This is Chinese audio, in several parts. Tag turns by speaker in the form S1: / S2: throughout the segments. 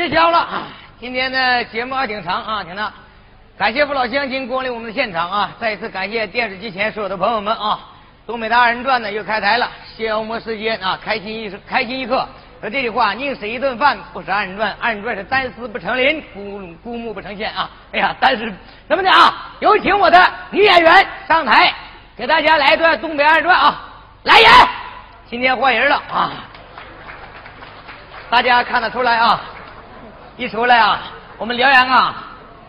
S1: 别笑了！今天的节目还挺长啊，挺长。感谢父老乡亲光临我们的现场啊！再一次感谢电视机前所有的朋友们啊！东北大二人转呢又开台了，消磨时间啊，开心一开心一刻。说这句话，宁死一顿饭，不是二人转。二人转是单丝不成林，孤孤木不成线啊！哎呀，但是怎么的啊？有请我的女演员上台，给大家来一段东北二人转啊！来人，今天换人了啊！大家看得出来啊！一出来啊，我们辽阳啊，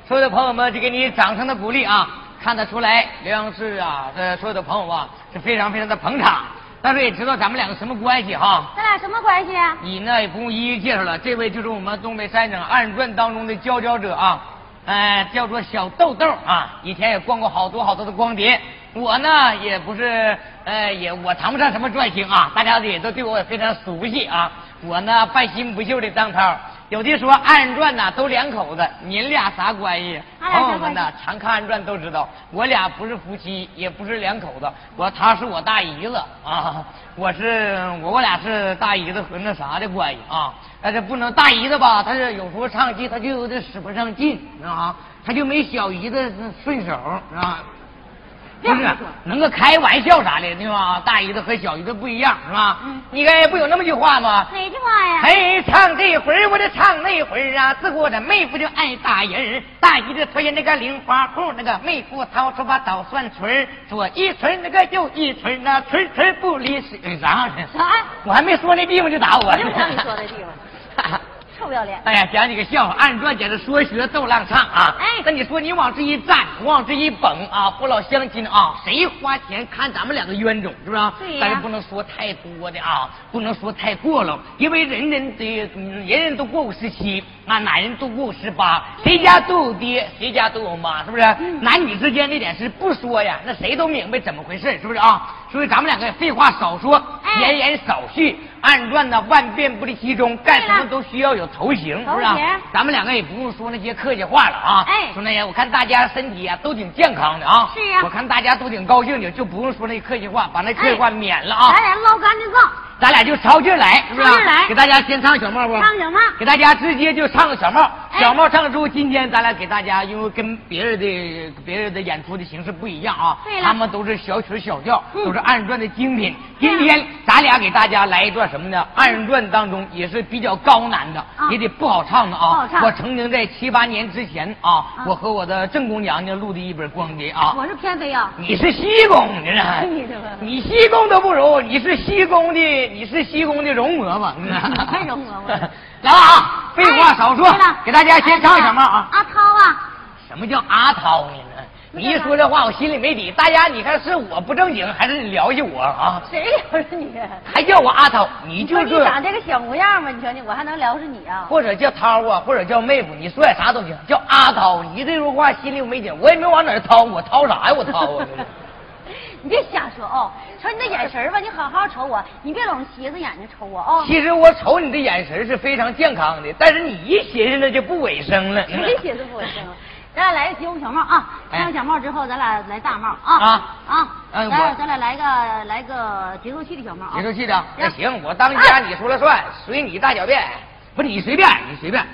S1: 所有的朋友们就给你掌声的鼓励啊！看得出来，辽阳市啊的所有的朋友啊是非常非常的捧场。但是也知道咱们两个什么关系哈？
S2: 咱俩什么关系啊？
S1: 你呢也不用一一介绍了，这位就是我们东北三省二人转当中的佼佼者啊，呃，叫做小豆豆啊，以前也逛过好多好多的光碟。我呢也不是，呃，也我谈不上什么转型啊，大家也都对我也非常熟悉啊。我呢半新不旧的当涛。有的说二人转呐都两口子，您俩啥关系？朋友们呐，常看二人转都知道，我俩不是夫妻，也不是两口子。我他是我大姨子啊，我是我我俩是大姨子和那啥的关系啊。但是不能大姨子吧，他是有时候唱戏他就有点使不上劲啊，他就没小姨子顺手啊。不是，能够开玩笑啥的，对吧？大姨子和小姨子不一样，是吧？嗯。你该不有那么句话吗？
S2: 哪句话呀？
S1: 哎，唱这回儿我就唱那回儿啊，自我的妹夫就爱打人大姨子推那个零花裤，那个妹夫掏出把捣蒜锤左一锤那个右一锤那锤锤不离手。
S2: 啥？啥？
S1: 我还没说那地方就打我。
S2: 就让你说那地方。臭不要脸！哎
S1: 呀，讲几个笑话，二人转简直说学逗浪唱啊！
S2: 哎，
S1: 那你说你往这一站，往这一蹦啊，父老乡亲啊，谁花钱看咱们两个冤种，是不是？
S2: 对
S1: 但是不能说太多的啊，不能说太过了，因为人人的人人都过五十七，啊，男人都过五十八，谁家都有爹，谁家都有妈，是不是？男女之间那点事不说呀，那谁都明白怎么回事，是不是啊？所以咱们两个废话少说，闲言少叙。二人转呢，万变不离其宗，干什么都需要有头型，是不是？咱们两个也不用说那些客气话了啊。
S2: 哎，
S1: 说那些，我看大家身体啊都挺健康的啊。
S2: 是啊。
S1: 我看大家都挺高兴的，就不用说那客气话，把那客气话免了啊。
S2: 咱俩唠干净账。
S1: 咱俩就抄劲来，是不是？
S2: 抄劲来。
S1: 给大家先唱小帽不？
S2: 唱小帽。
S1: 给大家直接就唱个小帽。小帽唱之后，今天咱俩给大家，因为跟别人的别人的演出的形式不一样啊。
S2: 对
S1: 他们都是小曲小调，都是二人转的精品。今天咱俩给大家来一段什么呢？二人转当中也是比较高难的，也得不好唱的啊。我曾经在七八年之前啊，我和我的正宫娘娘录的一本光碟啊。
S2: 我是偏妃啊。
S1: 你是西宫。你西宫都不如，你是西宫的，你是西宫的。容嬷嬷，
S2: 还容嬷嬷，
S1: 来了啊！废话少说，给大家先唱什么啊？
S2: 阿涛啊！
S1: 什么叫阿涛呢？你一说这话，我心里没底。大家，你看是我不正经，还是你聊起我啊？
S2: 谁聊是你？
S1: 还叫我阿涛？你就
S2: 是长这个小模样嘛？你瞧你，我还能聊是你啊？
S1: 或者叫涛啊，或者叫妹夫，你说点啥都行。叫阿涛，你这说话心里没底，我也没往哪掏，我掏啥呀？我掏啊！
S2: 你别瞎说哦！瞅你那眼神吧，你好好瞅我，你别老斜着眼睛瞅我哦。
S1: 其实我瞅你的眼神是非常健康的，但是你一寻思那就不卫生了。
S2: 谁寻思不卫生？咱俩来个节小帽啊！
S1: 戴
S2: 上小帽之后，咱俩来大帽啊
S1: 啊
S2: 啊！
S1: 哎
S2: 咱俩咱俩来个来个节奏器的小帽啊！
S1: 节奏器的，那
S2: 行
S1: 行，我当家，你说了算，随你大小便。不是你随便，你随便。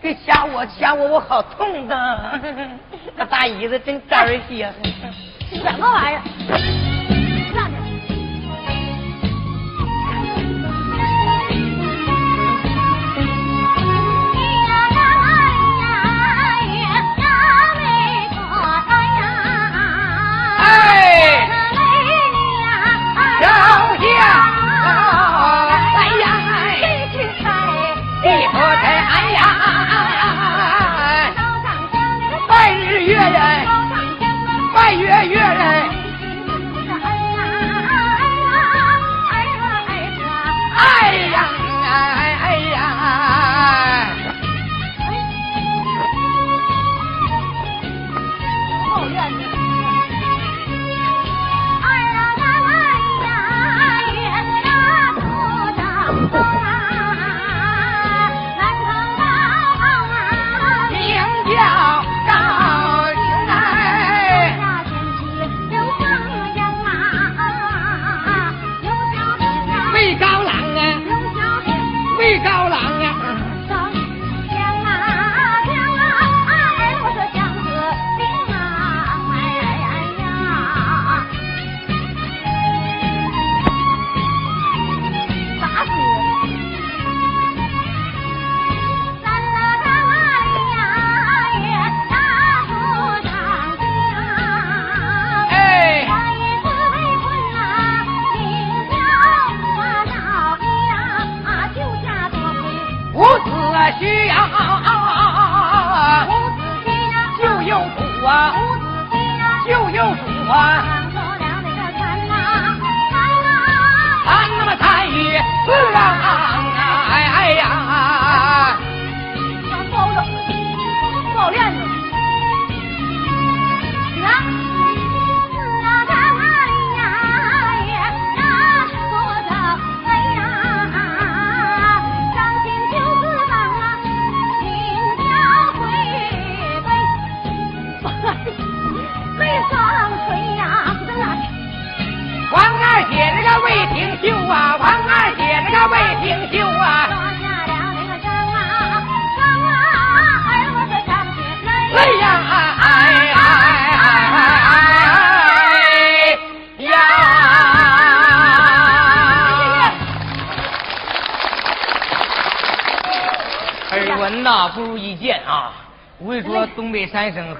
S1: 别掐我，掐我，我好痛的。那大姨子真招人稀罕。
S2: 什么玩意儿？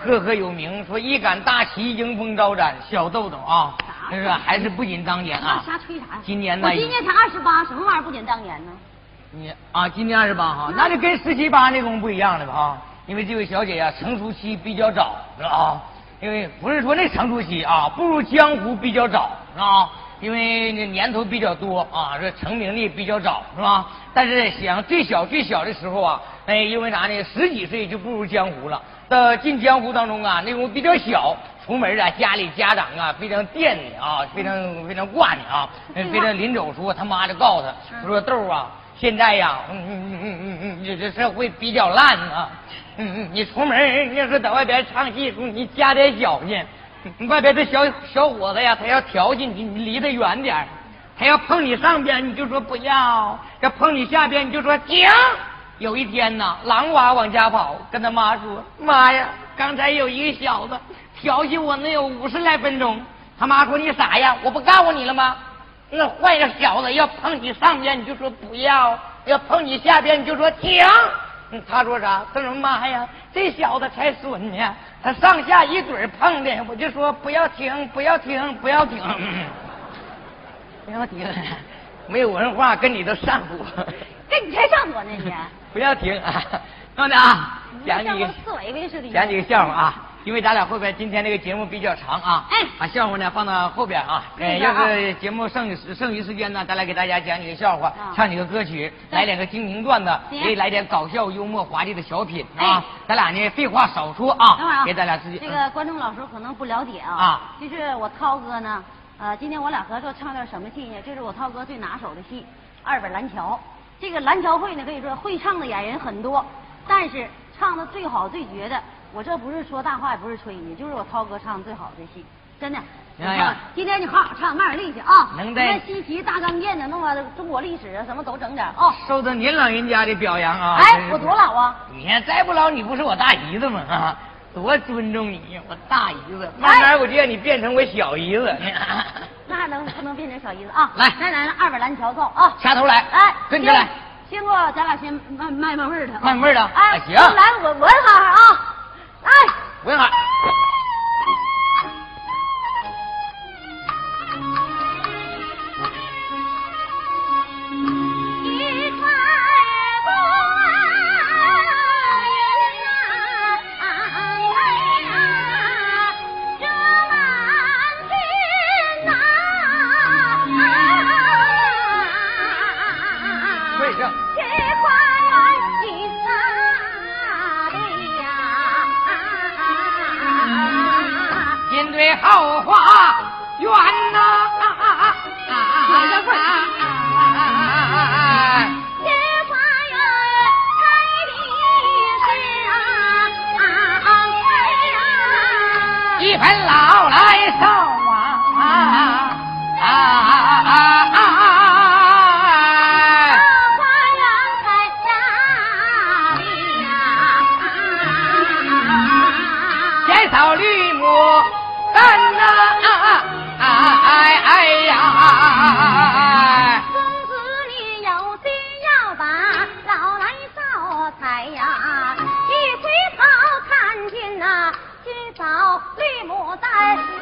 S1: 赫赫有名，说一杆大旗迎风招展，小豆豆啊，那是还是不仅当年啊。
S2: 瞎吹啥呀？
S1: 今年呢
S2: 我今年才二十八，什么玩意儿不仅当年呢？
S1: 你啊，今年二十八哈，那就跟十七八那功夫不一样了吧啊？因为这位小姐呀、成熟期比较早，是吧啊？因为不是说那成熟期啊，步入江湖比较早，是吧？因为那年头比较多啊，这成名的比较早，是吧？但是想最小最小的时候啊，哎，因为啥呢？十几岁就步入江湖了。到进江湖当中啊，那种比较小，出门啊，家里家长啊非常惦记啊，非常非常挂念啊，非常临走时候他妈就告诉他，说豆啊，现在呀，嗯嗯嗯嗯嗯，你这社会比较烂啊，嗯嗯，你出门你要是在外边唱戏，你加点小心，外边这小小伙子呀，他要调戏你，你离他远点他要碰你上边，你就说不要；要碰你下边，你就说停。有一天呐，狼娃往家跑，跟他妈说：“妈呀，刚才有一个小子调戏我，能有五十来分钟。”他妈说：“你傻呀，我不告诉你了吗？那坏的小子要碰你上边，你就说不要；要碰你下边，你就说停。”嗯 他说啥？他说妈呀，这小子才损呢，他上下一嘴碰的，我就说不要停，不要停，不要停。不要停，没有文化跟你都上火。
S2: 跟你才上火呢你。
S1: 不要停啊！兄弟啊，讲几个
S2: 像个四维维似的。
S1: 讲几个笑话啊！因为咱俩后边今天这个节目比较长啊，
S2: 哎
S1: 把笑话呢放到后边啊。哎，要是节目剩余剩余时间呢，咱来给大家讲几个笑话，
S2: 啊
S1: 唱几个歌曲，来两个精评段子，
S2: 行
S1: 也来点搞笑幽默华丽的小品
S2: 哎
S1: 啊！咱俩呢废话少说啊，
S2: 等会儿啊，
S1: 给咱俩自己
S2: 这个观众老师可能不了解啊。
S1: 啊。
S2: 就是我涛哥呢，呃，今天我俩合作唱段什么戏呢？这是我涛哥最拿手的戏《二本蓝桥》。这个蓝桥会呢，可以说会唱的演员很多，但是唱的最好最绝的我这不是说大话，也不是吹你，就是我涛哥唱的最好的戏，真的。
S1: 哎呀
S2: 今天你好好唱，卖点力气啊！
S1: 能在
S2: 那西岐大刚剑的，弄个中国历史啊，什么都整点啊。
S1: 受到您老人家的表扬啊！
S2: 哎我多老啊？
S1: 你看再不老，你不是我大姨子吗？啊，多尊重你呀，我大姨子。慢慢我就让你变成我小姨子。
S2: 那还能不能变成小姨子啊？
S1: 来
S2: 再来二百蓝桥奏啊！
S1: 掐头来，
S2: 哎，
S1: 跟着来。
S2: 先过咱俩先卖卖卖味儿的啊，
S1: 卖味儿的
S2: 哎，
S1: 啊行
S2: 来我闻哈啊，来。
S1: 闻哈。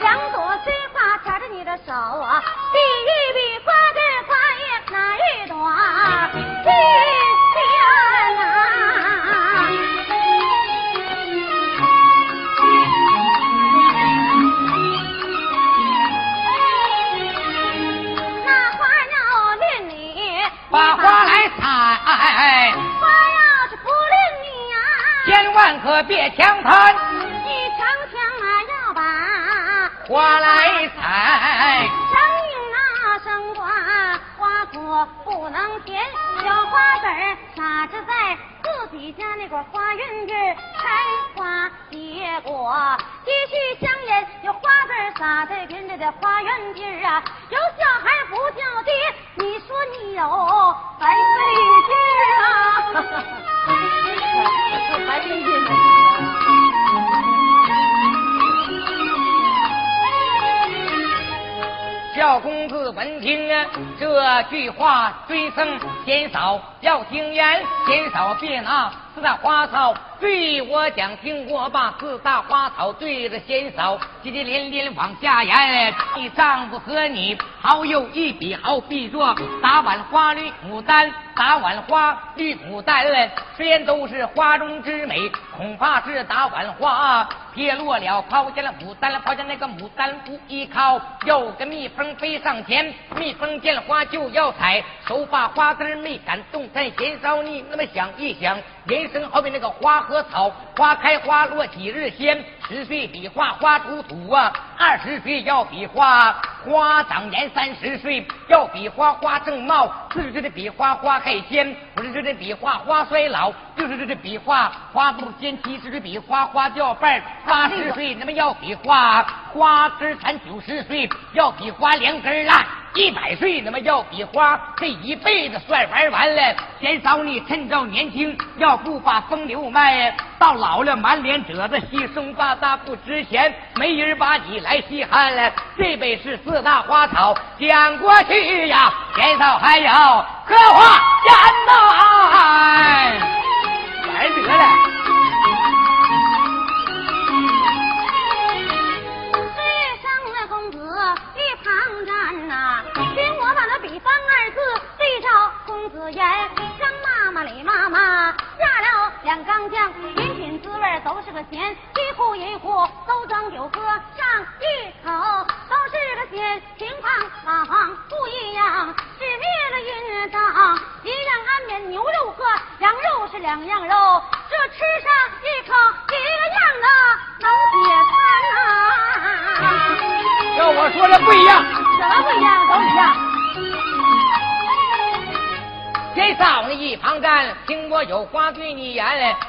S2: 两朵鲜花缠着你的手啊，第一笔花根花叶哪一朵新鲜啊，那花要恋你，
S1: 把花来采，
S2: 花要是不恋你呀、
S1: 千万可别强贪，花来采。
S2: 生硬那生花，花果不能甜，有花籽儿撒着在自己家那块花园地开花。结果，继续香烟有花籽儿撒在别人的花园地儿啊，有小孩不叫爹，你说你有白费劲啊，白费劲
S1: 闻听啊这句话，追僧减少要听言，减少别拿四大花草对我讲，听我把四大花草对着贤嫂接接连连往下言。你丈夫和你好有一比，好比作打碗花绿牡丹，打碗花绿牡丹，虽然都是花中之美，恐怕是打碗花撇落了，抛下了牡丹，抛下那个牡丹不依靠，有个蜜蜂飞上前，蜜蜂见了花就要采，手把花枝没敢动弹。贤嫂，你那么想一想，人生好比那个花和草，花开花落几日鲜，十岁比画花出土啊，二十岁要比画花长年，三十岁要比花花正茂，四十岁的比花花开鲜，五十岁的比花花衰老，六十岁的比花花不鲜，七十岁比花花掉瓣，八十岁那么要比花花根儿残，九十岁要比花两根烂。一百岁那么要比花，这一辈子算玩完了。贤嫂，你趁着年轻，要不把风流卖，到老了满脸褶子，稀松巴达不值钱，没人把你来稀罕了。这辈是四大花草讲过去呀，前头还有荷花烟呐，来得了。
S2: 我把那比方二字对照公子言，张妈妈李妈妈下了两缸酱，饮品滋味都是个咸，一壶一壶都装酒喝上一口都是个咸，情况啊方不一样，是灭了云章，一样安眠牛肉和羊肉是两样肉，这吃上一口一个样的能解馋啊、
S1: 要我说这不一样，
S2: 什么不一样？都一样。
S1: 贤谁少呢？一旁站，听我有话对你言。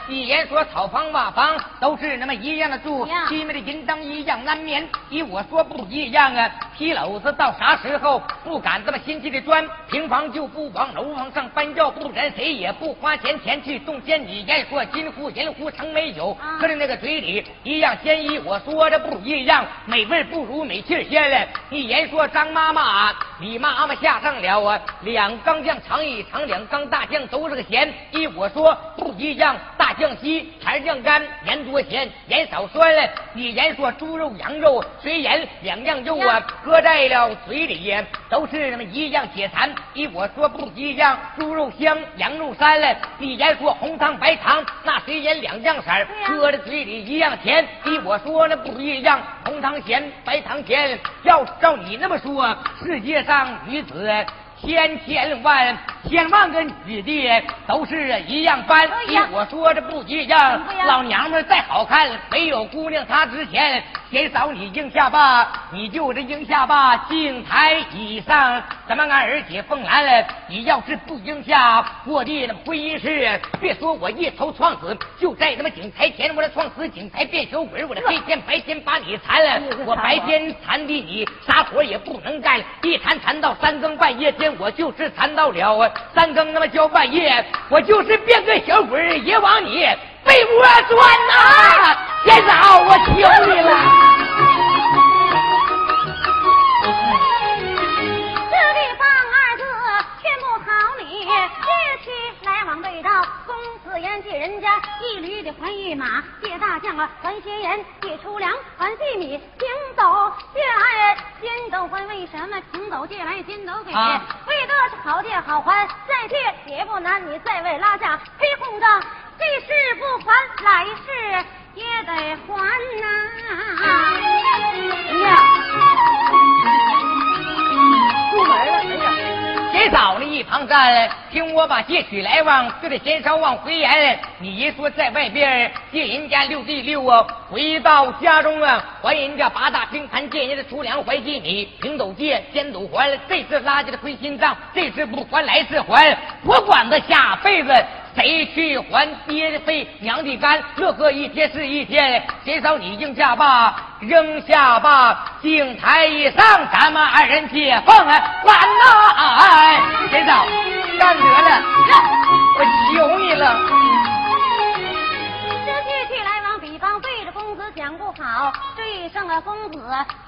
S1: 一言说草房瓦房都是那么一样的住，西面的银灯一样难眠。依我说不一样啊，皮篓子到啥时候不敢这么心急的钻？平房就不往楼房上搬，要不然谁也不花钱钱去动迁。你言说金壶银壶成没有，可是那个嘴里一样鲜衣。我说的不一样，美味不如美气鲜嘞。一言说张妈妈，李妈妈下上了啊，两缸酱尝一尝，两缸大酱都是个咸。依我说不一样，大酱稀，柴酱干，盐多咸，盐少酸嘞。你言说猪肉羊肉虽盐两样肉啊，搁在了嘴里都是那么一样解馋。依我说不一样，猪肉香，羊肉膻嘞。你言说红糖白糖，那虽然两样色儿，搁在嘴里一样甜。依我说那不一样，红糖咸，白糖甜。要照你那么说，世界上女子。千千万千万个女的都是一样般，我说这不一样。老娘们再好看，没有姑娘她值钱。先扫你应下巴，你就这应下巴，镜台以上，咱们俺儿姐凤兰了？你要是不应下，我的那婚姻事，别说我一头撞死，就在他妈井台前，我这撞死井台变小鬼，我这黑天白天把你缠了。我白天缠的你啥活也不能干，一缠缠到三更半夜天。我就是馋到了三更那么叫半夜，我就是变个小鬼也往你被窝钻呐！先生，我求你了。
S2: 借人家一驴的还一马，借大将啊还些盐，借粗粮还细米，行走借来金斗还，为什么行走借来金斗给？为的是好借好还，再借也不难，你再为拉下黑红的，这事不还，来世也得还呐。
S1: 哎呀，出门。别早了一旁站，听我把借取来往，就得先稍往回言。你爷说在外边借人家六弟六啊，回到家中啊，还人家八大平盘，借人家的粗粮，还借你平斗借，先斗还。这次拉家的亏心脏，这次不还，来次还。我管他下辈子。谁去还爹的肺娘的肝？乐呵一天是一天，减少你应下吧，扔下吧，镜台以上，咱们二人解放啊完呐！俺谁嫂，干得了，我求你了。
S2: 讲不好，对上了公子，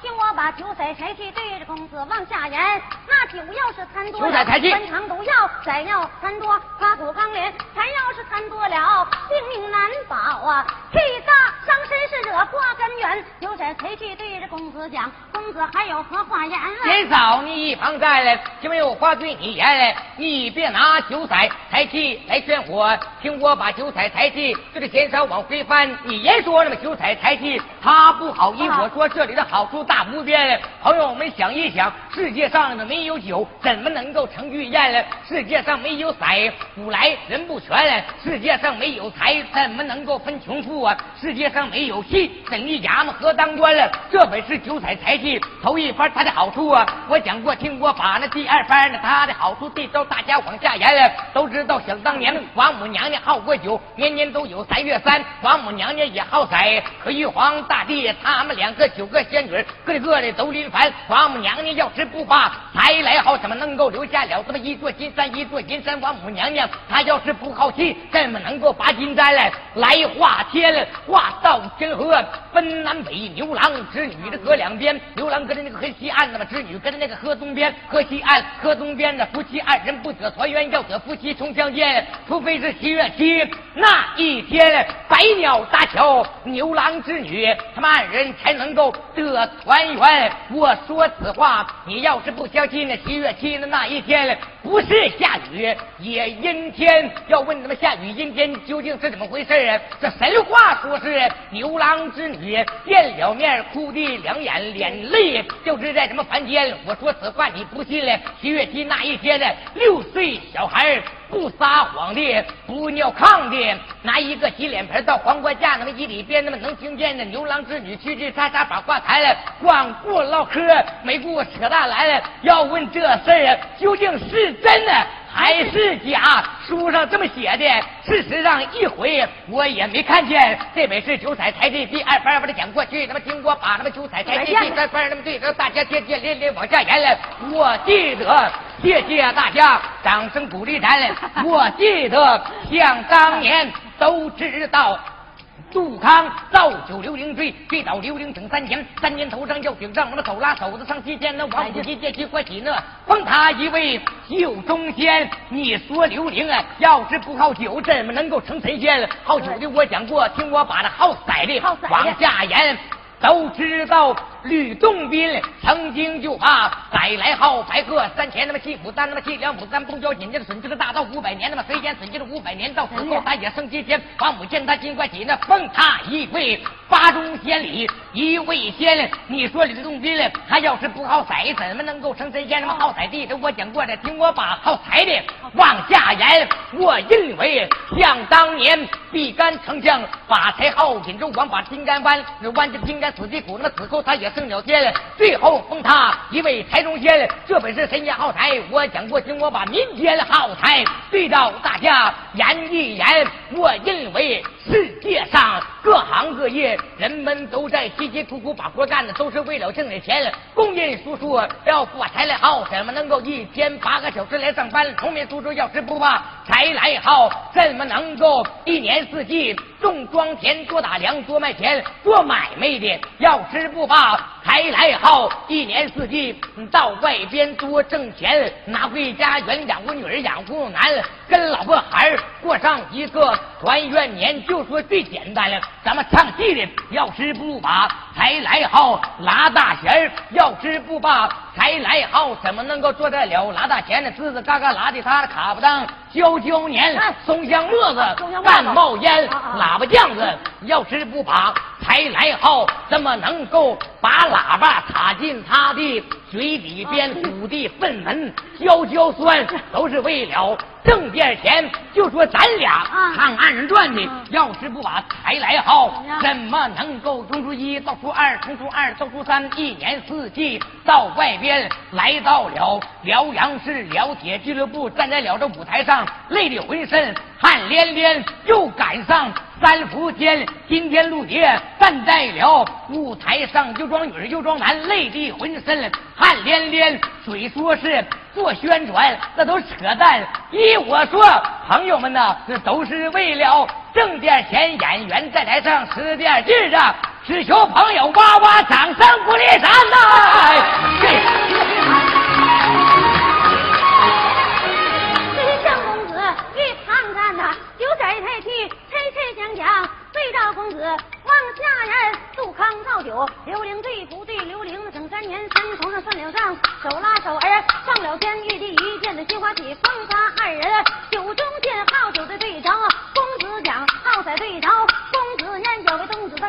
S2: 听我把酒色财气对着公子往下言。那酒要是贪多了，分肠毒药；再要贪多，刮骨钢连；财要是贪多了，性命难保啊！气大伤身是惹祸根源。酒色财气对着公子讲，公子还有何话言？
S1: 先嫂，你一旁站来，就没有话对你言来。你别拿酒色财气来劝我，听我把酒彩财气就得减少往回翻。你言说那么酒色财。他不好意，我说这里的好处大无边。朋友们想一想，世界上没有酒，怎么能够成玉宴呢？世界上没有色，古来人不全。世界上没有财，怎么能够分穷富啊？世界上没有戏，怎一衙门和当官了？这本是九彩财气，头一番它的好处啊，我讲过听过，把那第二番呢，它的好处这招大家往下言了，都知道。想当年王母娘娘好过酒，年年都有三月三，王母娘娘也好色，可玉皇大帝他们两个九个仙女，个个的都临凡。王母娘娘要是不把财来好，怎么能够留下了这么一座金山？一座金山，王母娘娘她要是不好气，怎么能够把金山来来化天，化到天河，分南北牛郎织女的河两边，牛郎跟着那个河西岸，那么织女跟着那个河东边，河西岸河东边的夫妻二人不得团圆，要得夫妻重相见，除非是七月七那一天，百鸟搭桥，牛郎织。女，他们二人才能够得团圆。我说此话，你要是不相信，那七月七的那一天不是下雨也阴天。要问他们下雨阴天究竟是怎么回事啊？这神话说是牛郎织女见了面，哭的两眼脸泪，就是在什么凡间。我说此话你不信嘞？七月七那一天呢，六岁小孩。不撒谎的，不尿炕的，拿一个洗脸盆到黄瓜架那么一里边，那么能听见那牛郎织女吱吱喳喳把话谈了，光顾唠嗑，没顾扯大来了。要问这事儿究竟是真的还是假。书上这么写的，事实上一回我也没看见。这本是九彩台的第二番，我的讲过去。那么经过把那么九彩台的第三番，那么对着大家接接连连往下演了。我记得，谢谢大家掌声鼓励咱。我记得，想当年都知道。杜康造酒刘伶锥，追倒刘伶整三年，三年头上要顶上，我们手拉手子上西天，那王府进借机欢喜呢，封他一位酒中仙。你说刘伶啊，要是不好酒，怎么能够成神仙？好酒的我讲过，听我把那好色的往下言。都知道吕洞宾曾经就怕百来号白鹤三千，那么七虎丹，那么七两母三不交紧，这个损这个大道五百年，那么谁先损这个五百年，到死后他也升七天。王母见他金冠起，那封他一位八中仙里一位仙。你说吕洞宾他要是不好彩，怎么能够成神仙？那么好彩的，我讲过的，听我把好彩的往下言。我认为想当年比干丞相把才好锦州王把金杆弯，弯着金杆。死的苦，那么死后他也圣鸟仙，最后封他一位财中仙。这本是神仙好财，我讲过，经我把民间好财对照大家言一言。我认为世界上各行各业人们都在辛辛苦苦把活干的，都是为了挣点钱。工人叔叔要发财来好，怎么能够一天八个小时来上班？农民叔叔要是不怕财来好，怎么能够一年四季种庄田、多打粮、多卖钱、做买卖的？要吃不罢，财来好，一年四季到外边多挣钱，拿回家园养活女儿，养活男，跟老婆孩儿过上一个团圆年。就说最简单了，咱们唱戏的要吃不把才来好，拉大弦儿；要吃不把才来好，怎么能够做得了拉大弦呢？吱吱嘎嘎拉的他卡不当，焦焦年，松香沫子，干冒烟，喇叭酱子，要吃不把。才来好，怎么能够把喇叭插进他的嘴里边？土地粪门焦焦酸，都是为了挣点钱。就说咱俩唱二人转的，要是不把财来好，怎么能够从初一到初二，从初二到初三，一年四季到外边来到了辽阳市辽铁俱乐部，站在了这舞台上，累得浑身汗连连，又赶上。三伏天，今天陆蝶站在了舞台上，又装女又装男，累得浑身汗连连。嘴说是做宣传，那都扯淡。依我说，朋友们呐，这都是为了挣点钱。演员在台上使点劲啊，只求朋友哇哇掌声鼓励咱呐！
S2: 公子望下人，杜康造酒，刘伶对不对？刘伶整三年，三头上算了账，手拉手儿上了天，玉帝一见的心花喜，封他二人酒中见好酒的对着公子讲好在对着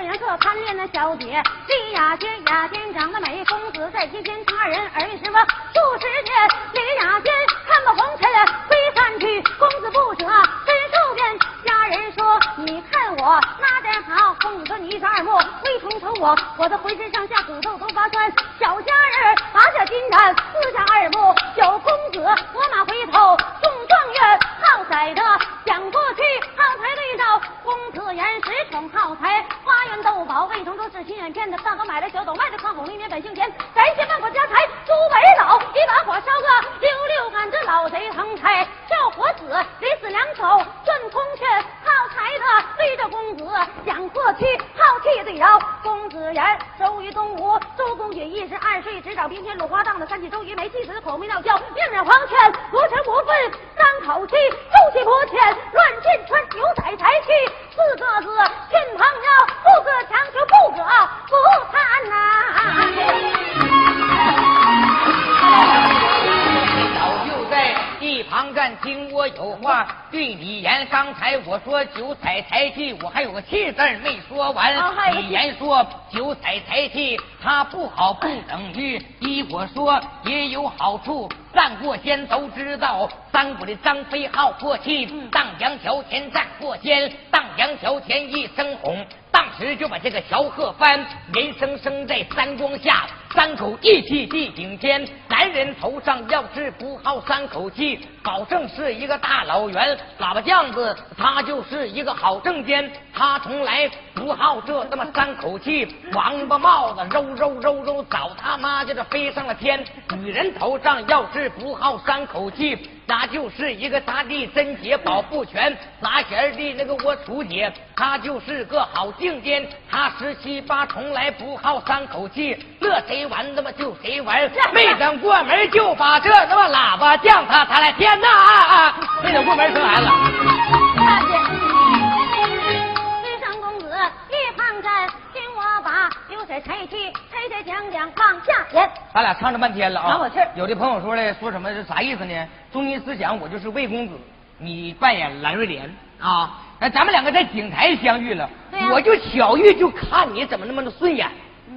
S2: 人客贪恋那小姐李雅娟，雅娟长得美，公子在天间，他人儿什么数十年，李雅娟看不红尘归散去，公子不舍身受变，家人说你看我那。好，公子说你一双耳目，未从瞅我，我的浑身上下骨头都发酸。小家人拔下金盏，撕下耳目，小公子我马回头送状元。好彩的想过去，好才对照公子言十宠好才，豆宝未从都是亲眼见的，大斗买了小斗卖的康红，一年本姓钱，感谢万国家财朱为老，一把火烧个溜溜干，这老贼横财叫火子，临死两手顺空拳。对着公子讲过去，气对着公子言。周瑜东吴周公瑾一时二睡，执掌兵权鲁花荡的三气周瑜没气死，口没闹焦，命人黄权夺城不分三口气，周气不欠乱箭穿牛仔才气，四个字亲朋友，不可强求，不可不贪
S1: 呐。旁站，听我有话对你言。刚才我说九彩财气，我还有个气字没说完。你言说九彩财气，它不好不等于依我说也有好处。战过仙都知道，三国的张飞好过气，荡阳桥前战过仙，荡阳桥前一声吼，当时就把这个乔鹤帆人生生在三光下。三口义气地顶天。男人头上要是不好三口气，保证是一个大老圆。喇叭匠子他就是一个好正奸，他从来不好这他妈三口气。王八帽子揉揉揉揉，早他妈就这飞上了天。女人头上要是不好三口气。那就是一个大地贞洁保护全，拿钱的那个我楚姐，他就是个好境间，他十七八从来不好三口气，乐谁玩他妈就谁玩，没等过门就把这他妈喇叭降他他来天呐啊啊！没等过门生孩子。咱俩唱这半天了啊！有的朋友说了，说什么是啥意思呢？中心思想，我就是魏公子，你扮演蓝瑞莲啊。那咱们两个在景台相遇了，我就巧遇，就看你怎么那么的顺眼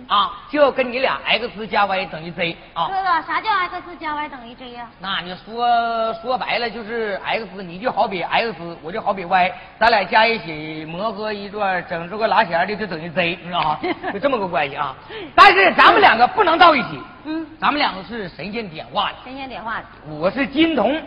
S1: 啊，就要跟你俩 x 加 y 等于 z 啊。
S2: 哥哥，啥叫 x 加 y 等于 z 呀？
S1: 那你说说白了就是 x，你就好比 x，我就好比 y，咱俩加一起磨合一段，整出个拉弦的就等于 z，你知道吗？就这么个关系啊。但是咱们两个不能到一起，
S2: 嗯，
S1: 咱们两个是神仙点化的。
S2: 神仙点化的。
S1: 我是金童，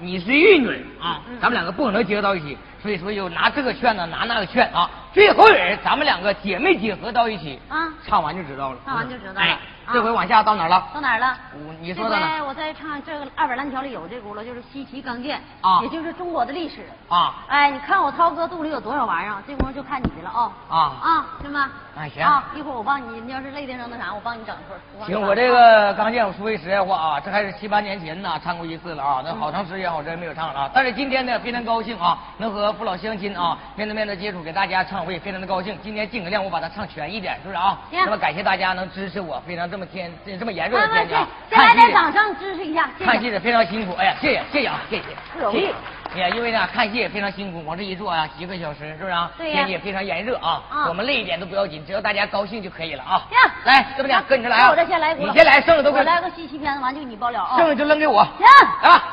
S1: 你是玉女啊，
S2: 嗯。
S1: 咱们两个不可能结合到一起，所以说就拿这个劝呢，拿那个劝啊，最后人咱们两个姐妹结合到一起
S2: 啊。
S1: 唱完就知道了，
S2: 唱完就知道了
S1: 这回往下到哪儿了？
S2: 到哪儿了？
S1: 我你说到哪儿？
S2: 回我再唱这个二百烂条里有这轱辘，就是西岐钢剑
S1: 啊
S2: 也就是中国的历史。
S1: 啊
S2: 哎，你看我涛哥肚里有多少玩意儿啊？这功夫就看你的了啊！
S1: 啊
S2: 啊，行吧？
S1: 哎行
S2: 啊，一会儿我帮你，你要是累的上那啥，我帮你整一会儿。
S1: 行，我这个钢剑，我说句实在话啊，这还是七八年前呢唱过一次了啊，那好长时间我真没有唱了啊。但是今天呢，非常高兴啊，能和父老乡亲啊面对面的接触，给大家唱，我也非常的高兴。今天尽可量我把它唱全一点，是不是啊？
S2: 行
S1: 那么感谢大家能支持我，非常这么天这么炎热的天气啊，
S2: 先来点掌声支持一下。
S1: 看戏也非常辛苦，哎呀，谢谢谢谢啊，谢谢。
S2: 不容易
S1: 哎呀，因为呢，看戏也非常辛苦，往这一坐啊，几个小时，是不是啊？
S2: 对呀
S1: 天气也非常炎热啊。
S2: 啊
S1: 我们累一点都不要紧，只要大家高兴就可以了啊。
S2: 行
S1: 来，这么讲，跟你这来啊。
S2: 我这先来
S1: 你先来，剩下都给
S2: 我来个西岐片子，完就你包了啊。
S1: 剩下就扔给我。
S2: 行
S1: 来吧。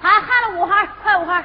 S2: 还喊了五号，快五行。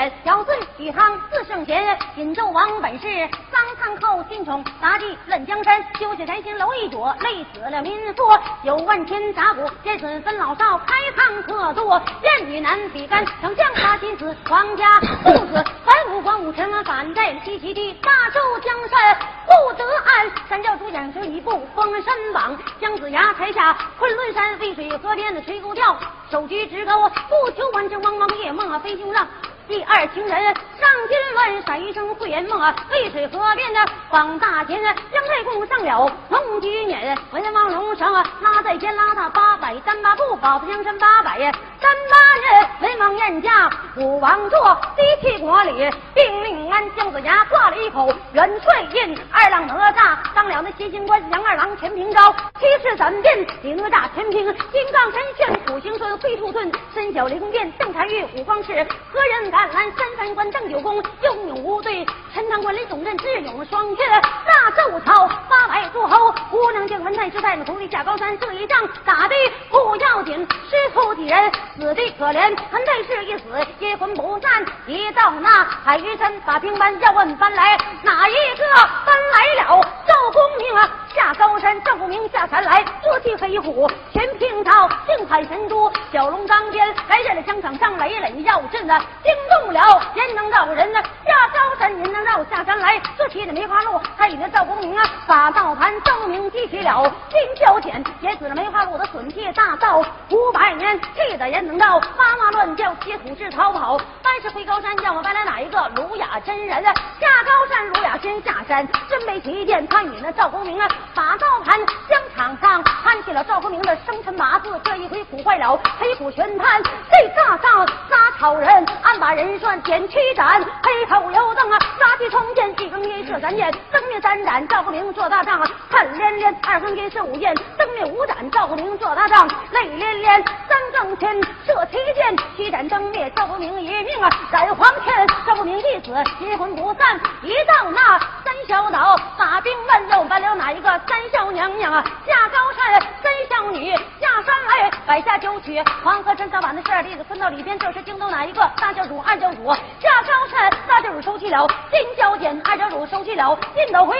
S2: 天深远，小罪许汤自圣贤，锦州王本是商汤后新宠，妲己论江山，修建台行楼一朵，累死了民夫，有万千杂骨，见损分老少，开膛破肚，燕女难比干，丞相杀妻子，皇家父子，反武光武臣啊，反在西岐地，大周江山不得安，三教主讲究一部封神榜，姜子牙台下昆仑山，渭水河边的垂钩钓，手举直钩，不求完成王王夜梦啊，飞熊让。第二情人上金轮，闪一声慧眼梦，渭水河边的访大仙，姜太公上了龙举辇，文王龙绳啊，拉在肩拉他八百单八步，保他江山八百呀单八人，文王宴驾武王座，第七国里并命安，姜子牙挂了一口元帅印，二郎哪吒当了那协刑官，杨二郎全凭招，七世斩剑李哪吒全凭金刚神仙，苦行孙飞兔遁，身小灵便邓婵玉五方士，何人敢拦三三关正九公，英勇无对，陈塘关李总镇智勇双全，大周朝八百诸侯，无能见还太师太那同里下高山，这一仗打的不要紧，师徒几人死的可怜，还太师一死阴魂不散，一到那海鱼山把兵搬，要问搬来哪一个搬来了？赵公明啊，下高山，赵公明下山来，坐骑黑虎全凭招，定海神珠小龙当间，来在了疆场上累累要阵啊，惊动了焉能绕人呢？下高山焉能绕下山来？坐骑的梅花鹿，他与那赵公明啊，把道盘赵公明记起了金交钱，也死了梅花鹿的损戒大道五百年，气得人能绕，哇哇乱叫，接土制逃跑，但是回高山，叫我搬来哪一个儒雅真人啊？下高山，儒雅先下山，真没提见参与那赵公明啊，把道盘疆场上看起了赵公明的生辰八字，这一回苦坏了黑虎玄坛，这大仗杀草人，暗把人算减七斩，黑头油灯啊，杀气冲天，一更夜射三箭，灯灭三斩，赵公明做大仗啊，恨连连，二更夜射五箭，灯灭五斩，赵公明做大仗，泪连连，三更天射七箭，七斩灯灭，赵公明一命啊染黄天，赵公明一死阴魂不散，一到那三小岛，把兵问又搬了哪一个三小娘娘啊？下高山，三小女下山来，摆下酒曲，黄河山上把那十二弟子分到里边，这是京东哪一个？大教主、二教主下高山，大教主收起了金交剑，二教主收起了金斗回。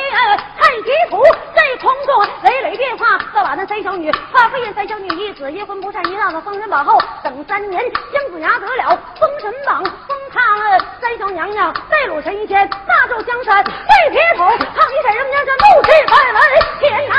S2: 太极图在空中累累变化，再把那三小女化飞燕，三小女一子一婚不善，一闹子封神榜后等三年，姜子牙得了封神榜，封他三小娘娘再入神仙，大咒江山被铁头，唱一声人家这怒气百万天呐！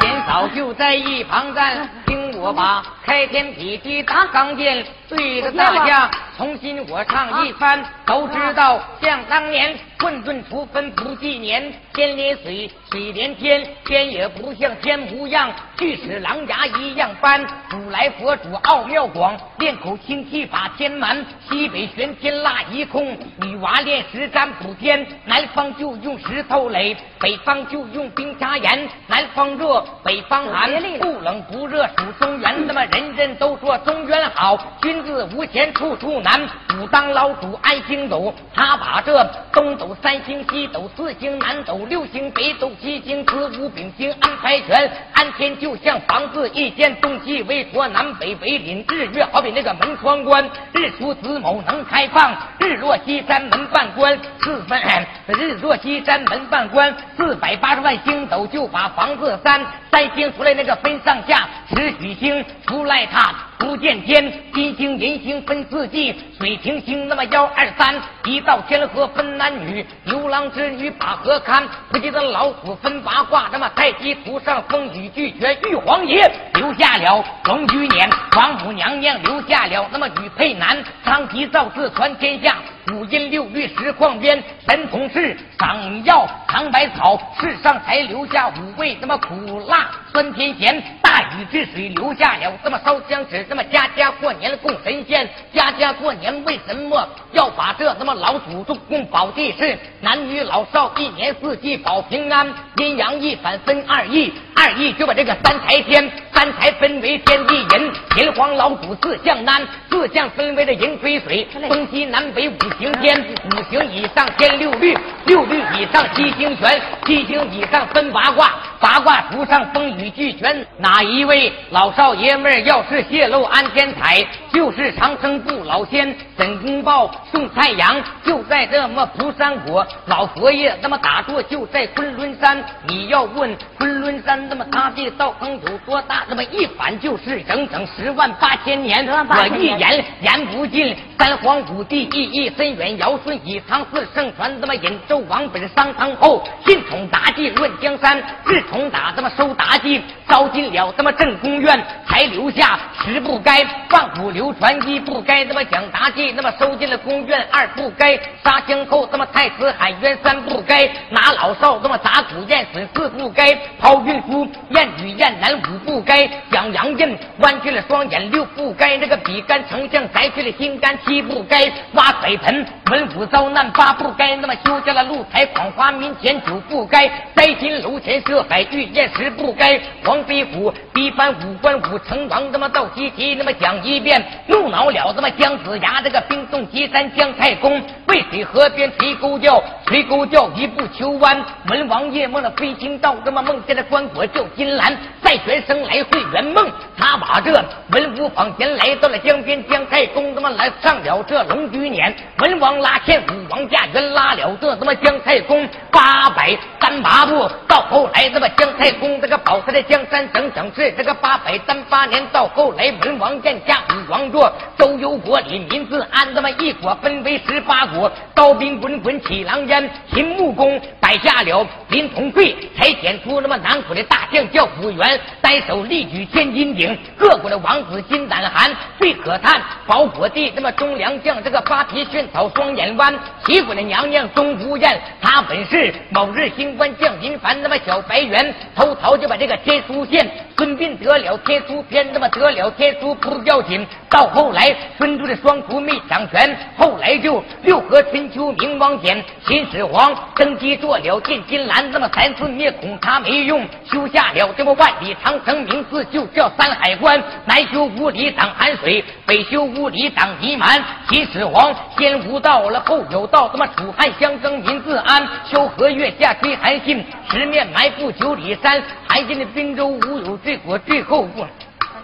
S1: 天嫂就在一旁站，听我把开天辟地大钢剑对着大家重新我唱一番。都知道像当年混沌初分不纪年，天连水，水连天，天也不像天模样，巨齿狼牙一样斑。如来佛祖奥妙广，练口清气把天满。西北玄天拉一空，女娃炼石占卜天。南方就用石头垒，北方就用冰插眼。南方热，北方寒，不冷不热属中原。那么人人都说中原好，君子无钱处处南。武当老祖安星斗，他把这东斗三星、西斗四星、南斗六星、北斗七星、子午丙星安排全。安天就像房子一间，东西为托，南北为邻。日月好比那个门窗关，日出子卯能开放，日落西山门半关。四分日落西山门半关，四百八十万星斗就把房子三三星出来那个分上下，十许星出来他不见天，金星银星分四季，水平星那么幺二三，一到天河分男女，牛郎织女把河看，不记得老子分八卦，那么太极图上风雨俱全，玉皇爷留下了龙居年，王母娘娘留下了那么女配男，苍吉造字传天下。五音六律十旷编，神童氏赏药尝百草，世上才留下五味，那么苦辣酸甜咸。大禹治水留下了这么烧香纸，这么家家过年供神仙，家家过年为什么要把这那么老祖宗供保地是男女老少一年四季保平安，阴阳一反分二义，二义就把这个三才天，三才分为天地人，秦皇老祖四象南，四象分为了银水水，东西南北五。行天，五行以上天六律，六律以上七星拳，七星以上分八卦，八卦图上风雨俱全。哪一位老少爷们儿要是泄露安天彩，就是长生不老仙。沈公豹送太阳，就在这么蒲山国。老佛爷那么打坐就在昆仑山。你要问昆仑山那么它的道坑有多大？那么一反就是整整十万八千年。我一言言不尽，三皇五帝一一分。深远尧舜禹、汤四圣传，他妈引纣王本商汤后，信宠妲己论江山，自从打他妈收妲己，招进了他妈正宫院，才留下十不该，万古流传一不该，他妈讲妲己，那么收进了宫院二不该，杀姜后他妈太子喊冤三不该，拿老少他妈砸鼓宴损四不该，抛孕妇艳女艳男五不该，讲杨震弯曲了双眼六不该，那个比干丞相摘去了心肝七不该，挖水盆。文武遭难八不该，那么修建了露台广花民前九不该，摘金楼前设海御宴十不该，黄飞虎逼翻五关五成王，那么到西。岐那么讲一遍，怒恼了那么姜子牙这个冰冻岐山姜太公，渭水河边垂钩钓，垂钩钓一步求弯，文王夜梦了飞行道那么梦见了关果叫金兰，再旋生来会圆梦，他把这文武坊前来到了江边，姜太公他妈来上了这龙居辇。文王拉线武王驾云拉了这他妈姜太公八百单八步，到后来他妈姜太公这个保他的江山整整是这个八百单八年，到后来文王殿下武王座，周幽国里民自安，他妈一国分为十八国，刀兵滚滚起狼烟，秦穆公摆下了临潼会，才选出那么南国的大将叫武元，单手力举千斤顶，各国的王子心胆寒，最可叹保国帝那么忠良将这个发脾气。草双眼弯，齐国的娘娘钟无艳，她本是某日星官降临凡，那么小白猿偷桃就把这个天书献，孙膑得了天书篇，那么得了天书不要紧。到后来孙膑的双徒没掌权，后来就六合春秋明王简，秦始皇登基做了进金兰，那么三次灭孔他没用，修下了这么万里长城，名字就叫山海关。南修五里挡寒水，北修五里挡泥蛮。秦始皇先。无道了，后有道，他妈楚汉相争民自安。萧何月下追韩信，十面埋伏九里山，韩信的滨州无有罪过，最后过。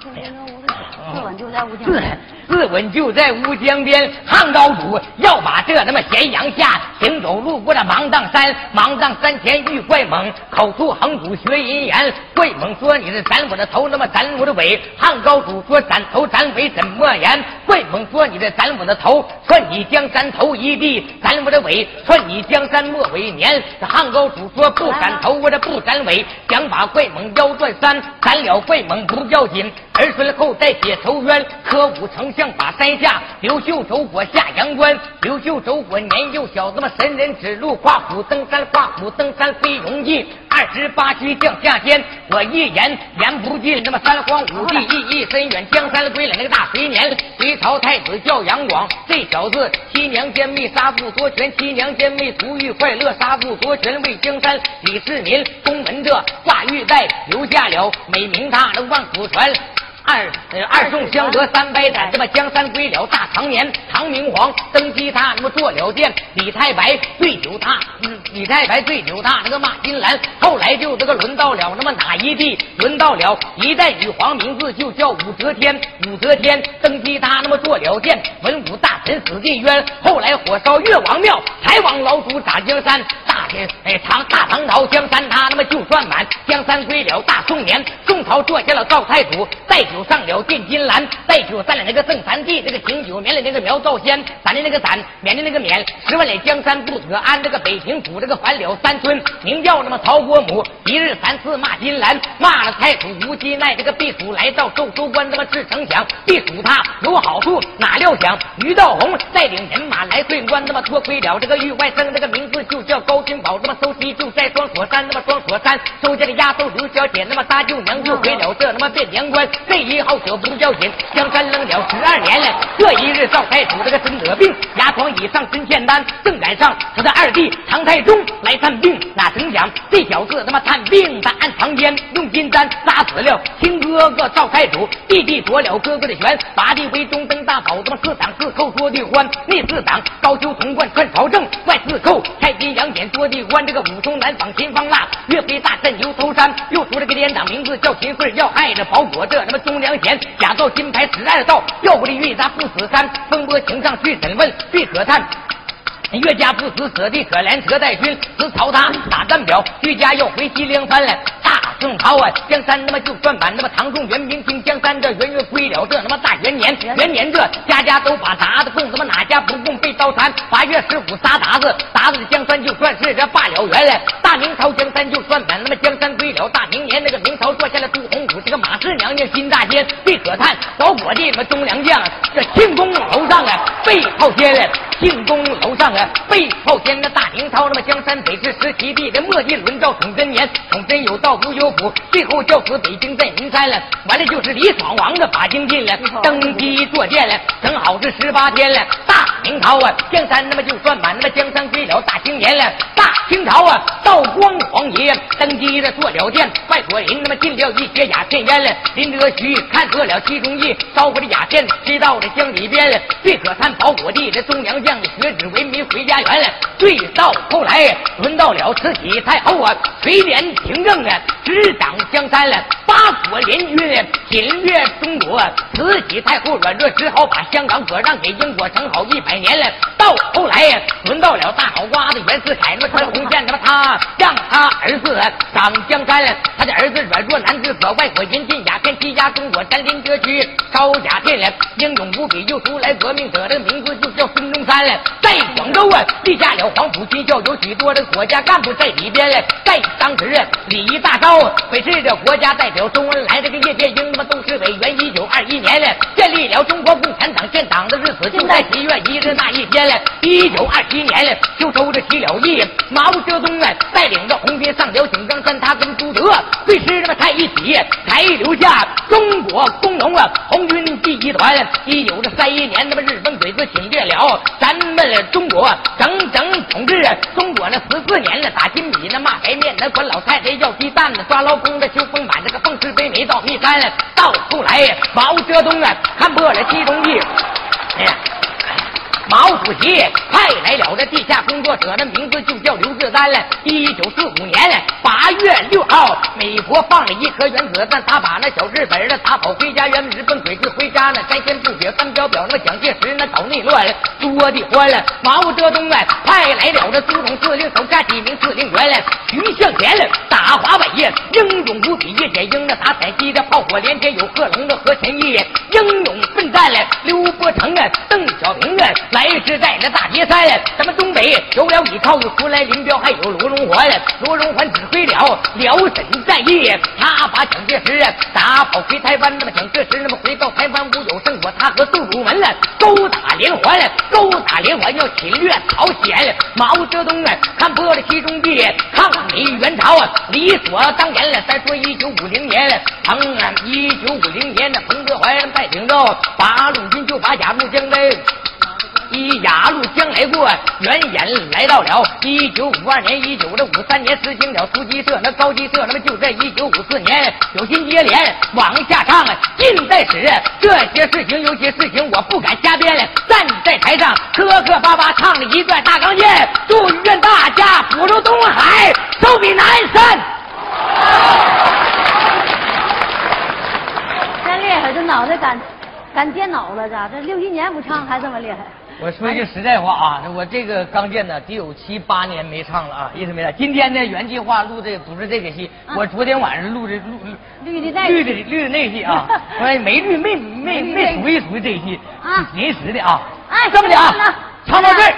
S2: 自刎就在乌江
S1: 边，自刎就在乌江边。汉高祖要把这他妈咸阳下，行走路过这芒砀山，芒砀山前遇怪猛，口吐横骨学银言。怪猛说：“你是斩我的头，那么斩我的尾。”汉高祖说：“斩头斩尾怎么言？”怪猛说：“你这斩我的头，算你江山头一地；斩我的尾，算你江山末尾年。”这汉高祖说：“不斩头，我这不斩尾，想把怪猛腰断三，斩了怪猛不要紧。”儿孙后代解仇冤，科武丞相把山下，刘秀走过下阳关。刘秀走过年幼小，那么神人指路，跨虎登山，跨虎登山非容易。二十八区降下天，我一言言不尽。那么三皇五帝意义深远，江山归了那个大隋年。隋朝太子叫杨广，这小子七娘奸媚杀父夺权，七娘奸媚图欲快乐，杀父夺权为江山。李世民宫门这挂玉带，留下了美名，他能万古传。二呃二宋相隔三百载，这么江山归了大唐年。唐明皇登基，他那么做了殿。李太白醉酒，他李太白醉酒，他那个骂金兰。后来就这个轮到了那么哪一帝？轮到了一代女皇，名字就叫武则天。武则天登基，他那么做了殿。文武大臣死地冤。后来火烧岳王庙，才王老祖打江山。大天哎唐大唐朝江山，他那么就算满。江山归了大宋年。宋朝坐下了赵太祖，再。上了殿金兰，带酒散了那个正三弟，这个醒酒免了那个苗兆仙，咱的那个咱，免的那个免，十万里江山不得安。这个北平府这个反了三村，名叫那么曹国母，一日三次骂金兰，骂了太祖无忌奈。这个避暑来到寿州关，他妈是城墙，避暑他有好处，哪料想于道洪带领人马来退关，他妈多亏了这个玉外甥，这个名字就叫高君宝，他妈收西就在双锁山，那么双锁山收下的丫头刘小姐，那么大舅娘就回了这他妈汴梁关。这一号可不叫紧，江山扔了十二年了。这一日，赵太祖这个孙得病，牙床以上真欠单，正赶上他的二弟唐太宗来探病。哪成想这小子他妈探病，他按长鞭用金簪扎死了亲哥哥赵太祖，弟弟夺了哥哥的权，拔地为中登大宝，他妈四党四寇捉地欢，内四党高俅童贯串朝政，外四寇太监杨戬捉地欢。这个武松南访秦方腊，岳飞大战牛头山，又出了个连长，名字叫秦桧，要害着保国这他妈忠良。假造金牌十二道，要不的玉砸不死山，风波情上去审问，最可叹。岳家不死，舍弟可怜，车带军死曹他打战表，岳家要回西凉山了。大宋朝啊，江山他妈就算满，他妈唐宋元明清江山这元月归了，这他妈大元年，元年这家家都把铡子供，他妈哪家不供被刀残？八月十五杀鞑子，鞑子的江山就算是这罢了元了。大明朝江山就算满，那么江山归了大明年，那个明朝坐下了朱洪武，这个马四娘娘金大仙最可叹，保国的他妈忠良将，这庆功楼上啊被炮天了，庆功楼上啊。被炮天那大明朝，那么江山北至十七帝的末帝轮到崇祯年，崇祯有道无有府，最后教死北京在银山了。完了就是李爽王的法京进了，登基坐殿了，正好是十八天了。大明朝啊，江山那么就算满，那么江山归了大清年了。大清朝啊，道光皇爷登基了，坐了殿，外国人那么进了一些鸦片烟了。林则徐看错了其中一，烧火的鸦片吹到了江里边了。最可叹保国地的忠良将，学子为民。回家园了，最到后来轮到了慈禧太后啊，垂帘听政啊，执掌江山了，八国联军侵略中国，慈禧太后软弱，只好把香港割让给英国，整好一百年了。到后来轮到了大脑瓜子袁世凯，那么穿红线，那么他让他儿子掌江山了，他的儿子软弱难治，可外国引进鸦片欺压中国，占领这区烧鸦片了，英勇无比又出来革命者，这个名字就叫孙中山了，在广州啊。立下了黄埔军校，有许多的国家干部在里边嘞。在当时，礼仪大招，本是这国家代表周恩来，这个叶剑英他妈都是委员。一九二一年嘞，建立了中国共产党建党的日子，就在七月一日那一天嘞。一九二七年嘞，就收着起了义，毛泽东啊带领着红军上了井冈山，他跟朱德对师他妈在一起，才留下中国工农啊红军第一团。一九这三一年，他妈日本鬼子侵略了咱们中国。整整统治中国那十四年了，打金米那骂白面，那管老太太要鸡蛋，抓劳工的修丰满，这个奉旨北美到密山，到后来毛泽东啊看破了其中意，哎呀。毛主席派来了这地下工作者，的名字就叫刘志丹了。一九四五年八月六号，美国放了一颗原子弹，他把那小日本的打跑回家，原本日本鬼子回家呢，该先不写三表表，那么蒋介石那搞内乱，多的欢了。毛泽东啊，派来了这苏总司令手下几名司令员了，徐向前了，打华北呀，英勇无比；叶剑英那打陕西的炮火连天，有贺龙的何前义，英勇奋战了。刘伯承啊，邓小平啊，来是在那大别山。咱们东北有了依靠，有出来林彪，还有罗荣桓。罗荣桓指挥了辽沈战役，他把蒋介石打跑回台湾。那么蒋介石那么回到台湾无有胜果，他和杜鲁门了勾打连环，勾打连环要侵略朝鲜。毛泽东啊，看破了其中的抗美援朝啊，理所当然了。再说一九五零年，彭啊，一九五零年的彭德怀带领着八路军就把雅路江来。一雅路将来过，原眼来到了一九五二年、一九的五三年，实行了突击社、那高级社，那么就在一九五四年，有心接连往下唱，近代史这些事情，有些事情我不敢瞎编。站在台上磕磕巴巴唱了一段大钢剑，祝愿大家福如东海，寿比南山。
S2: 真厉害，这脑袋敢敢颠脑了，这这六七年不唱还这么厉害。
S1: 我说句实在话啊，我这个钢剑呢，得有七八年没唱了啊，一直没来。今天呢，原计划录的不是这个戏，我昨天晚上录的录
S2: 绿的那
S1: 绿的绿的那戏啊，没绿没没没属于属于这戏，临时的啊。
S2: 哎，
S1: 这么的啊，唱到这儿。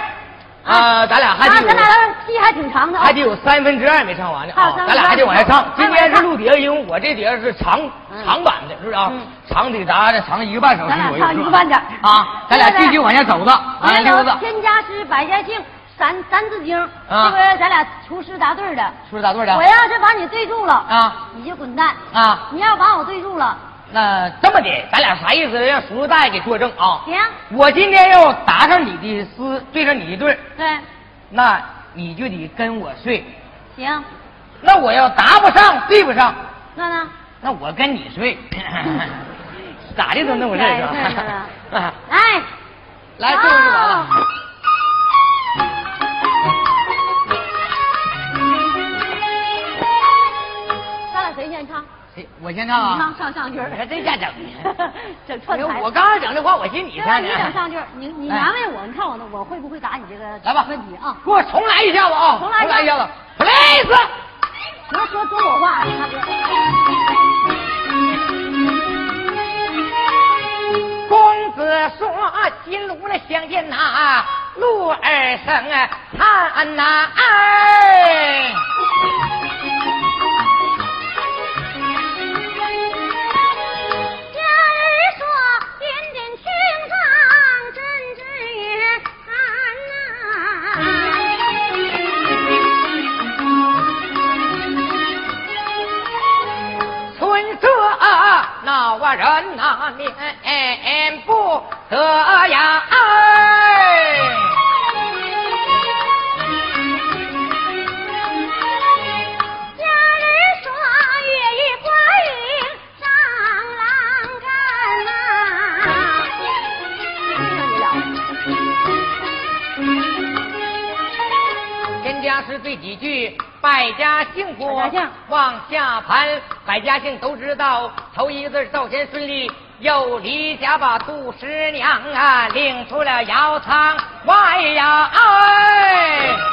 S1: 啊，咱俩还得有，
S2: 咱俩戏还挺长的，
S1: 还得有三分之二没唱完呢啊！咱俩还得往下唱。今天是录碟，因为我这碟是长长版的，是不是啊？长得咱长一个半小时左右，
S2: 唱一个半点
S1: 啊！咱俩继续往下走着，啊，溜子。
S2: 天家诗，百家姓，三三字经，这不咱俩出师答对的，
S1: 出师答对的。
S2: 我要是把你对住了
S1: 啊，
S2: 你就滚蛋
S1: 啊！
S2: 你要把我对住了。
S1: 那这么的，咱俩啥意思？让叔叔大爷给作证啊！
S2: 行。
S1: 我今天要答上你的诗，对上你的对
S2: 对。
S1: 那你就得跟我睡，
S2: 行。
S1: 那我要答不上，对不上，
S2: 那呢？
S1: 那我跟你睡，咋的都那么事
S2: 儿啊？哎，
S1: 来，就是完了。
S2: 咱俩谁先唱？
S1: 我先唱啊！
S2: 唱上上句
S1: 还真瞎整
S2: 整 串台。
S1: 我刚才整的话，我寻你唱
S2: 呢。你整上句你 你难为我，你看我我会不会答你这个
S1: 来吧
S2: 问题啊？
S1: 给我重来一下子啊！
S2: 重来
S1: 一下子，please。
S2: 能说中国话，大哥。
S1: 公子说：“金炉来相见呐，路儿生叹呐哎。”百家姓都知道。头一个字赵钱孙李，又离家把杜十娘啊领出了窑仓外呀哎。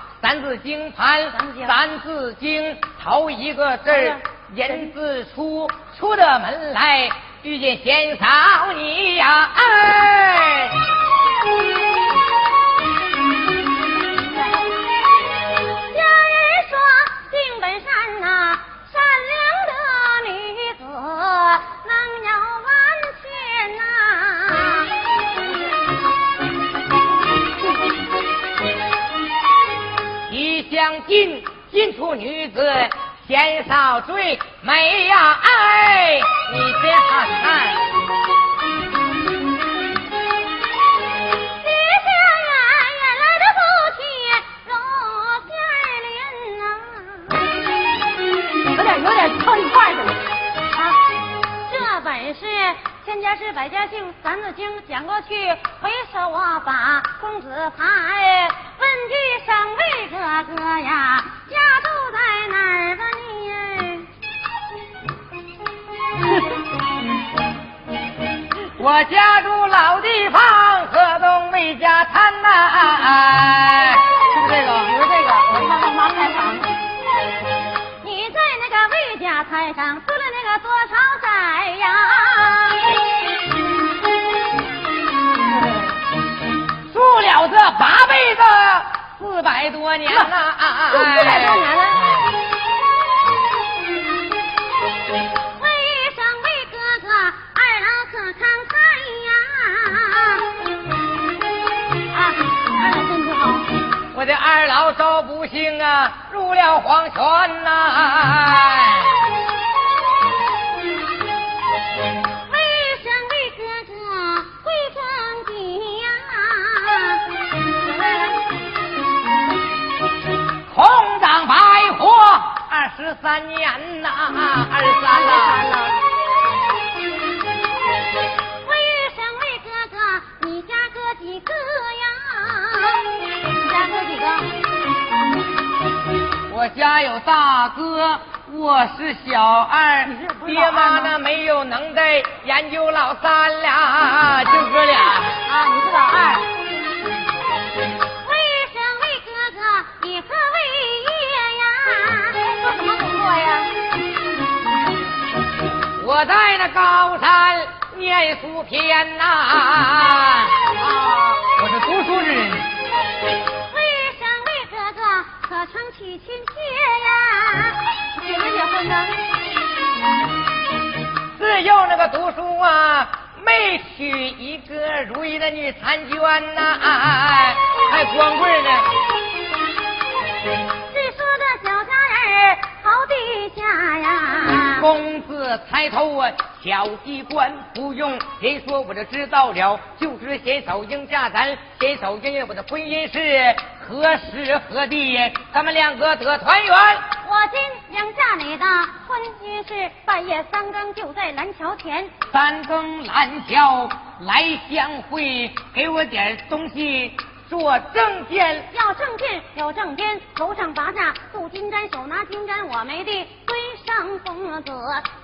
S1: 三字经》盘，《三字经》头一个字“人”字出，出的门来遇见贤嫂你呀，哎。进进出女子，嫌少最美呀！哎，你别看看。
S3: 有点有点凑一块的。
S2: 啊，这本是千家诗百家姓，《三字经》讲过去，回首我把公子排。问句声魏哥哥呀，家住在哪儿吧你？
S1: 我家住老地方，河东魏家滩呐。是不是这个？
S3: 不是这个。
S2: 你在那个魏家滩上做了那个多少
S1: 四百多年了，
S3: 四百多年了。
S2: 为生为哥哥，二老可慷慨
S3: 呀！啊，二老身体好。
S1: 我的二老手不幸啊，入了黄泉呐。十三年呐，二十三了。
S2: 为生为哥哥，你家哥几个呀？
S3: 你家哥几
S1: 个？我家有大哥，我是小二，爹妈呢没有能耐，研究老三俩，就哥俩。
S3: 啊，你是老二。
S1: 我在那高山念书篇呐，啊，我是读书人。
S2: 为生为哥哥可曾娶亲妾呀？
S3: 结没结婚呢？
S1: 自幼那个读书啊，没娶一个如意的女婵娟呐，还光棍呢。公子抬头啊，小机关不用，谁说我就知道了。就是先手应嫁咱，先手应我的婚姻是何时何地？咱们两个得团圆。
S2: 我今应嫁你的婚姻是半夜三更就在蓝桥前，
S1: 三更蓝桥来相会，给我点东西。做证件，
S2: 要证件有证件，头上拔下镀金簪，手拿金簪，我没的尊上公子。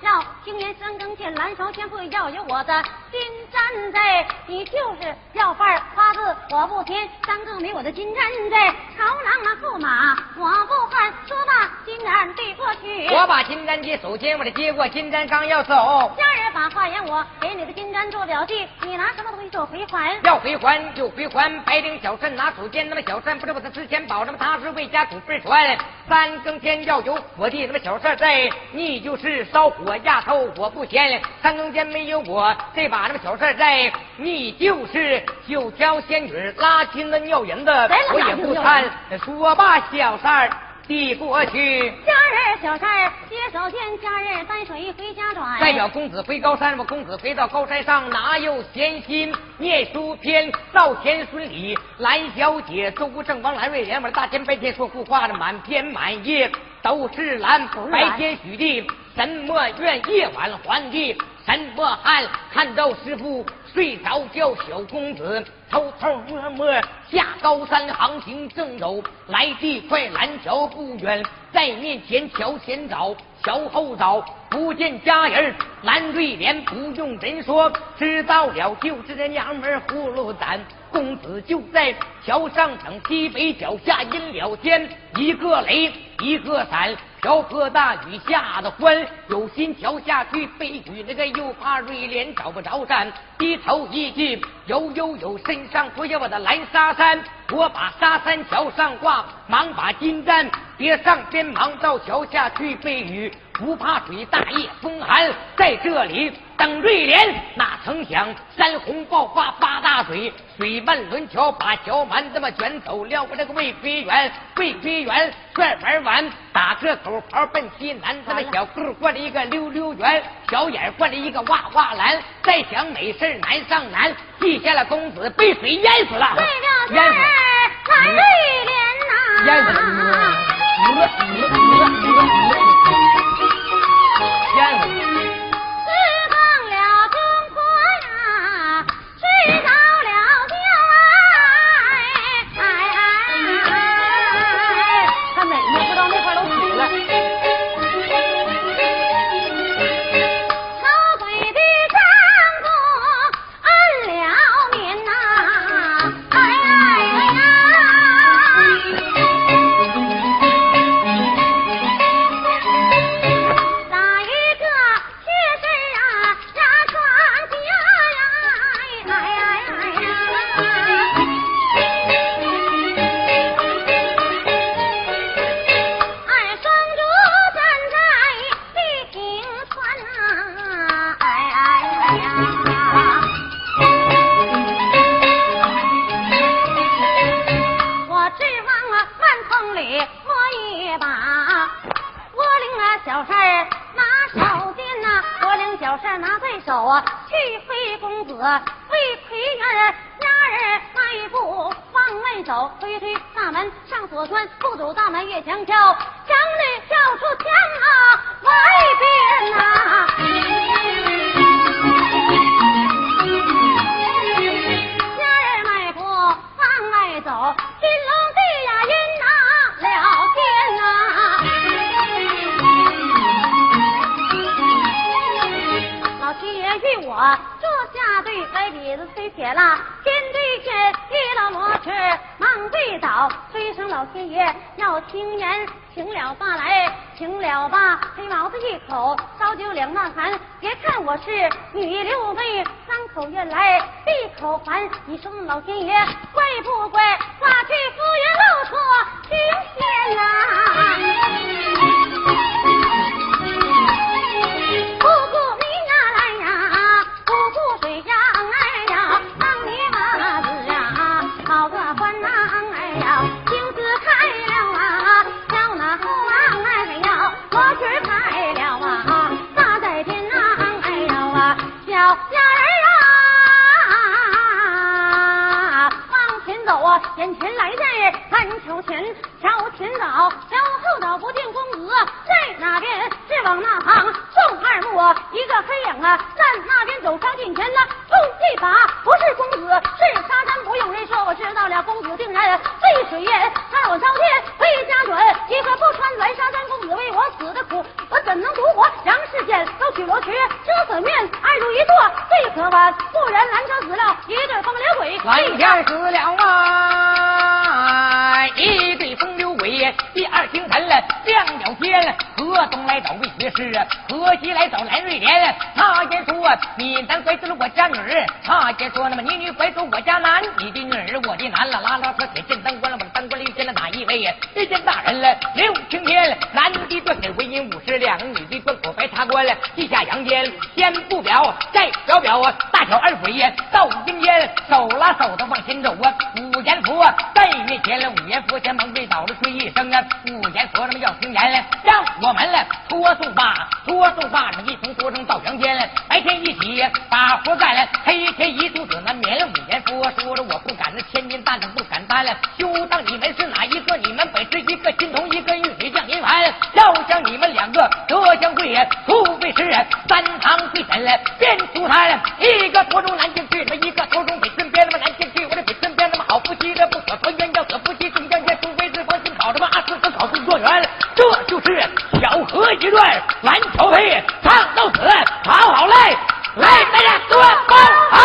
S2: 要青年三更见，蓝芍天会要有我的金簪子。你就是要饭花字，我不听。三更没我的金簪子，朝郎啊驸马我不换。说罢金簪递过去，
S1: 我把金簪接，手间我的接过金簪，刚要走，
S2: 家人把话言我给你的金簪做表记，你拿什么东西做回还？
S1: 要回还就回还，白领小。顺拿手剑，那么小顺不知我的值钱宝，那么他是为家祖辈传。三更天要有我的那么小事在，你就是烧火压头我不嫌。三更天没有我这把那么小事在，你就是九条仙女拉金的尿银子，我也不贪。说罢小三儿。递过去，
S2: 家人小三接手见家人担水回家转。
S1: 代表公子回高山，我公子回到高山上，哪有闲心念书篇？赵田孙李兰小姐，周正王兰瑞莲，我大天白天说胡话的满篇满页都是蓝。白天许地，什么愿夜晚还地？什么汉看到师傅睡着觉，小公子偷偷摸摸下高山，行行正走，来地快蓝桥不远，在面前瞧前找，瞧后找，不见家人。蓝对联不用人说，知道了就是这娘们葫芦胆。公子就在桥上等，西北脚下阴了天，一个雷，一个闪，瓢泼大雨下的欢。有心桥下去避雨，那个又怕瑞莲找不着山。低头一记，有有有，身上脱下我的蓝纱衫，我把纱衫桥上挂，忙把金簪别上边，忙到桥下去避雨，不怕水大夜风寒，在这里。等瑞莲，哪曾想山洪爆发发大水，水漫轮桥把桥蛮这么卷走，撩过这个魏飞元，魏飞元帅玩完，打个狗刨奔西南，这么小棍灌了一个溜溜圆，小眼灌了一个哇哇蓝，再想美事难上难，记下了公子被水淹死了，
S2: 淹死了，瑞莲呐，淹死了，淹死了。这拿在手啊，去非公子，会奎元。家人迈步往外走，推推大门上左转，不走大门越墙跳，长女跳出墙啊，外边啊。家人迈步往外走。啊，天地间遇了魔痴，忙跪倒，催声老天爷要听言，请了罢来，请了吧，黑毛子一口烧酒两万坛，别看我是女六妹，三口愿来闭口寒，你说老天爷怪不怪？玉罗裙，遮死面，二入一座，最可观。不人拦车死了，一对风流鬼，蓝天
S1: 死了啊，一对风流鬼。第二清晨了，亮了天，河东来找魏学士，河西来找蓝
S2: 瑞莲。他
S1: 先说，你男拐走了我家女儿。他先说，那么你女拐走我家男，你的女儿我的男了。拉拉扯扯见当官了，我当官了，见了哪一位呀？见大人了，刘青天，男的断腿为人五。说了，地下阳间先不表，再表表，大小二鬼到阴间，手拉手的往前走啊。五言佛在面前了，五言佛前门被倒了，吹一声啊，五言佛他们要听言了，让我们了拖送脱，拖送上，一同拖送到阳间，白天一起把活干了，黑天一肚子难眠。五言佛说了，我不敢
S2: 那
S1: 千斤担子不敢担了，就当你们是哪一个？你们本是一个金童，一个。要将你们两个捉将贵也，除非是三堂会审了，变出他来。一个投中南天去，他一个投中北身边，他妈南天去，我的北身边，他妈好夫妻这不可分。冤要可，夫妻终相见，除非是同心考他妈阿四分考中状元。这就是《小河一》段，蓝桥配，唱到此，好好嘞，来大家
S2: 多帮
S1: 好，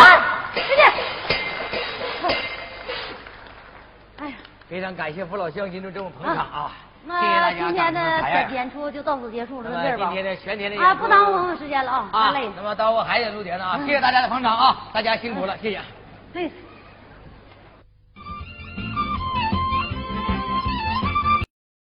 S2: 哎呀，
S1: 非常感谢父老乡亲
S2: 的这么捧场啊。
S1: 掌声采样
S2: 演出就到此结束了，到这儿吧
S1: 今。天的全天的演
S2: 啊，不耽误朋友时间了啊。
S1: 那么到我还得录节呢啊，谢谢大家的捧场啊，大家辛苦了，谢谢。
S2: 对。